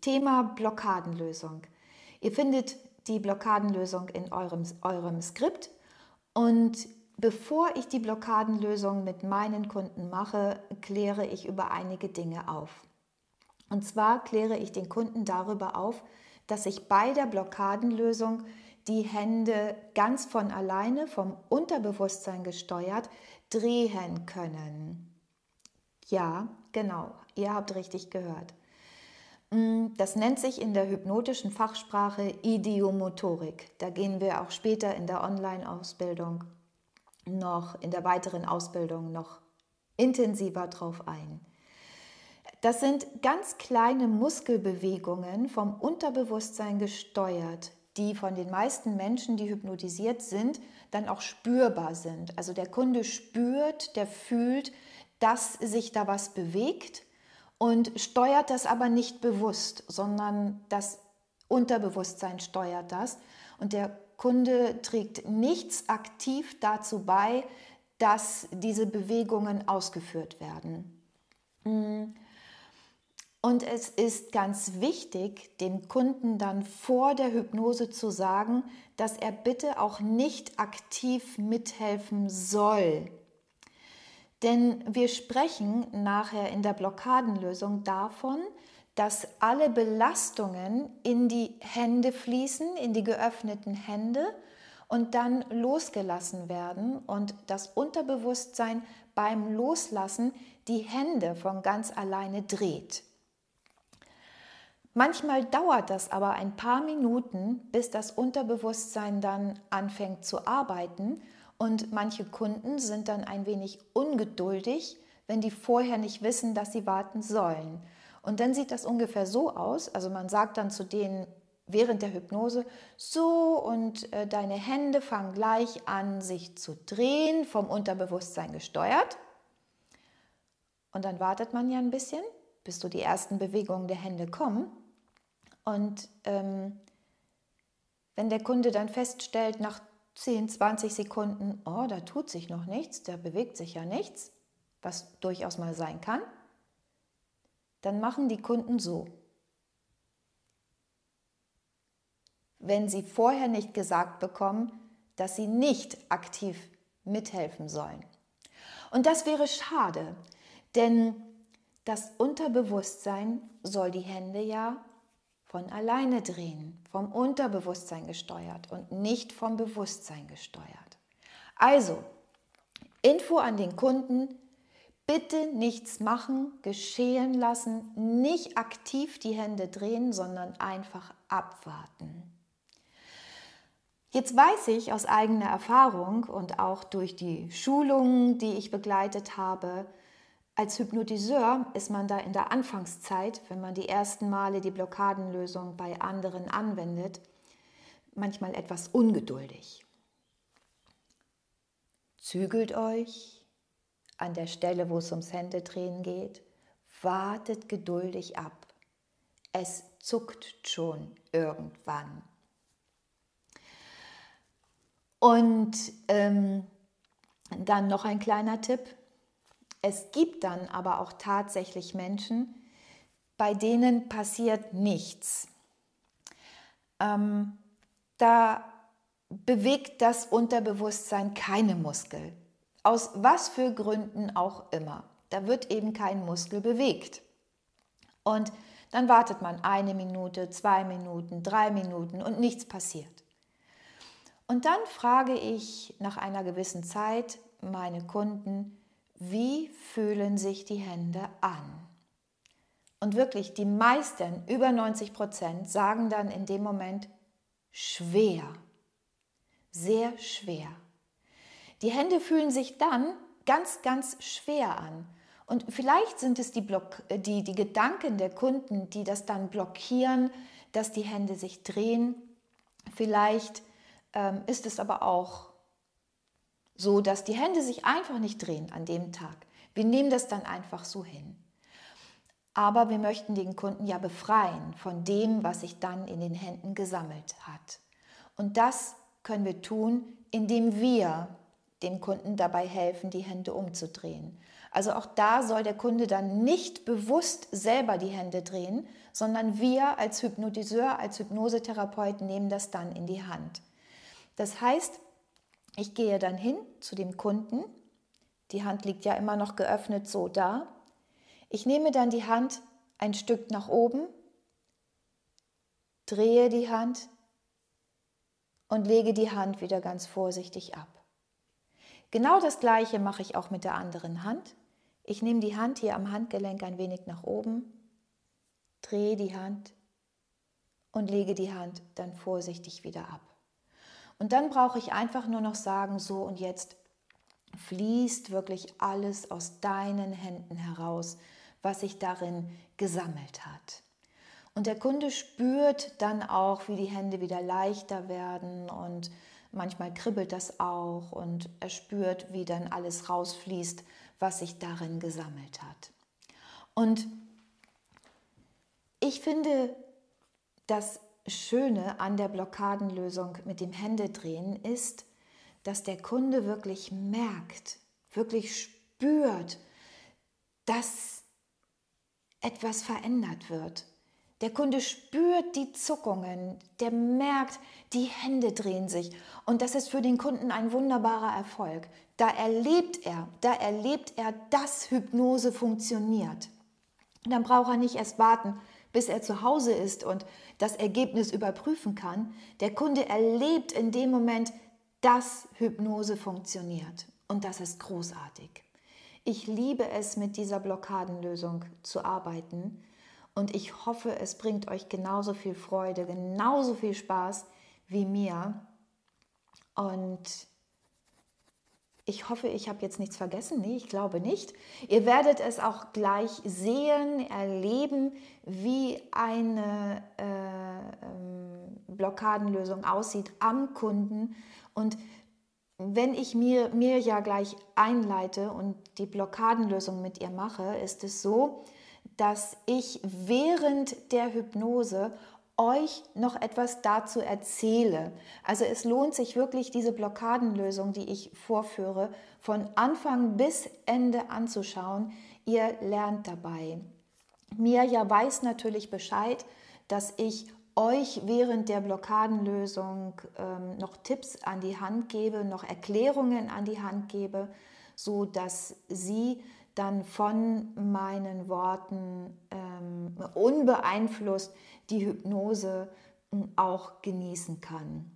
Thema Blockadenlösung. Ihr findet die Blockadenlösung in eurem, eurem Skript und bevor ich die Blockadenlösung mit meinen Kunden mache, kläre ich über einige Dinge auf. Und zwar kläre ich den Kunden darüber auf, dass ich bei der Blockadenlösung die Hände ganz von alleine vom Unterbewusstsein gesteuert drehen können. Ja, genau, ihr habt richtig gehört. Mm, das nennt sich in der hypnotischen Fachsprache Idiomotorik. Da gehen wir auch später in der Online-Ausbildung noch, in der weiteren Ausbildung noch intensiver drauf ein. Das sind ganz kleine Muskelbewegungen vom Unterbewusstsein gesteuert, die von den meisten Menschen, die hypnotisiert sind, dann auch spürbar sind. Also der Kunde spürt, der fühlt, dass sich da was bewegt und steuert das aber nicht bewusst, sondern das Unterbewusstsein steuert das. Und der Kunde trägt nichts aktiv dazu bei, dass diese Bewegungen ausgeführt werden. Hm. Und es ist ganz wichtig, dem Kunden dann vor der Hypnose zu sagen, dass er bitte auch nicht aktiv mithelfen soll. Denn wir sprechen nachher in der Blockadenlösung davon, dass alle Belastungen in die Hände fließen, in die geöffneten Hände und dann losgelassen werden und das Unterbewusstsein beim Loslassen die Hände von ganz alleine dreht. Manchmal dauert das aber ein paar Minuten, bis das Unterbewusstsein dann anfängt zu arbeiten und manche Kunden sind dann ein wenig ungeduldig, wenn die vorher nicht wissen, dass sie warten sollen. Und dann sieht das ungefähr so aus, also man sagt dann zu denen während der Hypnose, so und äh, deine Hände fangen gleich an, sich zu drehen, vom Unterbewusstsein gesteuert. Und dann wartet man ja ein bisschen, bis so die ersten Bewegungen der Hände kommen. Und ähm, wenn der Kunde dann feststellt, nach 10, 20 Sekunden, oh, da tut sich noch nichts, da bewegt sich ja nichts, was durchaus mal sein kann, dann machen die Kunden so. Wenn sie vorher nicht gesagt bekommen, dass sie nicht aktiv mithelfen sollen. Und das wäre schade, denn das Unterbewusstsein soll die Hände ja von alleine drehen, vom Unterbewusstsein gesteuert und nicht vom Bewusstsein gesteuert. Also, Info an den Kunden, bitte nichts machen, geschehen lassen, nicht aktiv die Hände drehen, sondern einfach abwarten. Jetzt weiß ich aus eigener Erfahrung und auch durch die Schulungen, die ich begleitet habe, als Hypnotiseur ist man da in der Anfangszeit, wenn man die ersten Male die Blockadenlösung bei anderen anwendet, manchmal etwas ungeduldig. Zügelt euch an der Stelle, wo es ums Händedrehen geht, wartet geduldig ab. Es zuckt schon irgendwann. Und ähm, dann noch ein kleiner Tipp. Es gibt dann aber auch tatsächlich Menschen, bei denen passiert nichts. Ähm, da bewegt das Unterbewusstsein keine Muskel. Aus was für Gründen auch immer. Da wird eben kein Muskel bewegt. Und dann wartet man eine Minute, zwei Minuten, drei Minuten und nichts passiert. Und dann frage ich nach einer gewissen Zeit meine Kunden, wie fühlen sich die Hände an? Und wirklich, die meisten, über 90 Prozent, sagen dann in dem Moment schwer, sehr schwer. Die Hände fühlen sich dann ganz, ganz schwer an. Und vielleicht sind es die, Block, die, die Gedanken der Kunden, die das dann blockieren, dass die Hände sich drehen. Vielleicht ähm, ist es aber auch so dass die Hände sich einfach nicht drehen an dem Tag. Wir nehmen das dann einfach so hin. Aber wir möchten den Kunden ja befreien von dem, was sich dann in den Händen gesammelt hat. Und das können wir tun, indem wir dem Kunden dabei helfen, die Hände umzudrehen. Also auch da soll der Kunde dann nicht bewusst selber die Hände drehen, sondern wir als Hypnotiseur, als Hypnosetherapeut nehmen das dann in die Hand. Das heißt, ich gehe dann hin zu dem Kunden, die Hand liegt ja immer noch geöffnet so da. Ich nehme dann die Hand ein Stück nach oben, drehe die Hand und lege die Hand wieder ganz vorsichtig ab. Genau das gleiche mache ich auch mit der anderen Hand. Ich nehme die Hand hier am Handgelenk ein wenig nach oben, drehe die Hand und lege die Hand dann vorsichtig wieder ab. Und dann brauche ich einfach nur noch sagen, so und jetzt fließt wirklich alles aus deinen Händen heraus, was sich darin gesammelt hat. Und der Kunde spürt dann auch, wie die Hände wieder leichter werden und manchmal kribbelt das auch und er spürt, wie dann alles rausfließt, was sich darin gesammelt hat. Und ich finde, das Schöne an der Blockadenlösung mit dem Händedrehen ist, dass der Kunde wirklich merkt, wirklich spürt, dass etwas verändert wird. Der Kunde spürt die Zuckungen, der merkt, die Hände drehen sich und das ist für den Kunden ein wunderbarer Erfolg. Da erlebt er, da erlebt er, dass Hypnose funktioniert. Und dann braucht er nicht erst warten, bis er zu Hause ist und das Ergebnis überprüfen kann. Der Kunde erlebt in dem Moment, dass Hypnose funktioniert. Und das ist großartig. Ich liebe es, mit dieser Blockadenlösung zu arbeiten. Und ich hoffe, es bringt euch genauso viel Freude, genauso viel Spaß wie mir. Und ich hoffe, ich habe jetzt nichts vergessen. Nee, ich glaube nicht. Ihr werdet es auch gleich sehen, erleben, wie eine äh, ähm, Blockadenlösung aussieht am Kunden. Und wenn ich mir, mir ja gleich einleite und die Blockadenlösung mit ihr mache, ist es so, dass ich während der Hypnose euch noch etwas dazu erzähle. Also es lohnt sich wirklich, diese Blockadenlösung, die ich vorführe, von Anfang bis Ende anzuschauen. Ihr lernt dabei. Mirja weiß natürlich Bescheid, dass ich euch während der Blockadenlösung ähm, noch Tipps an die Hand gebe, noch Erklärungen an die Hand gebe, so dass sie dann von meinen Worten ähm, unbeeinflusst die Hypnose hm, auch genießen kann.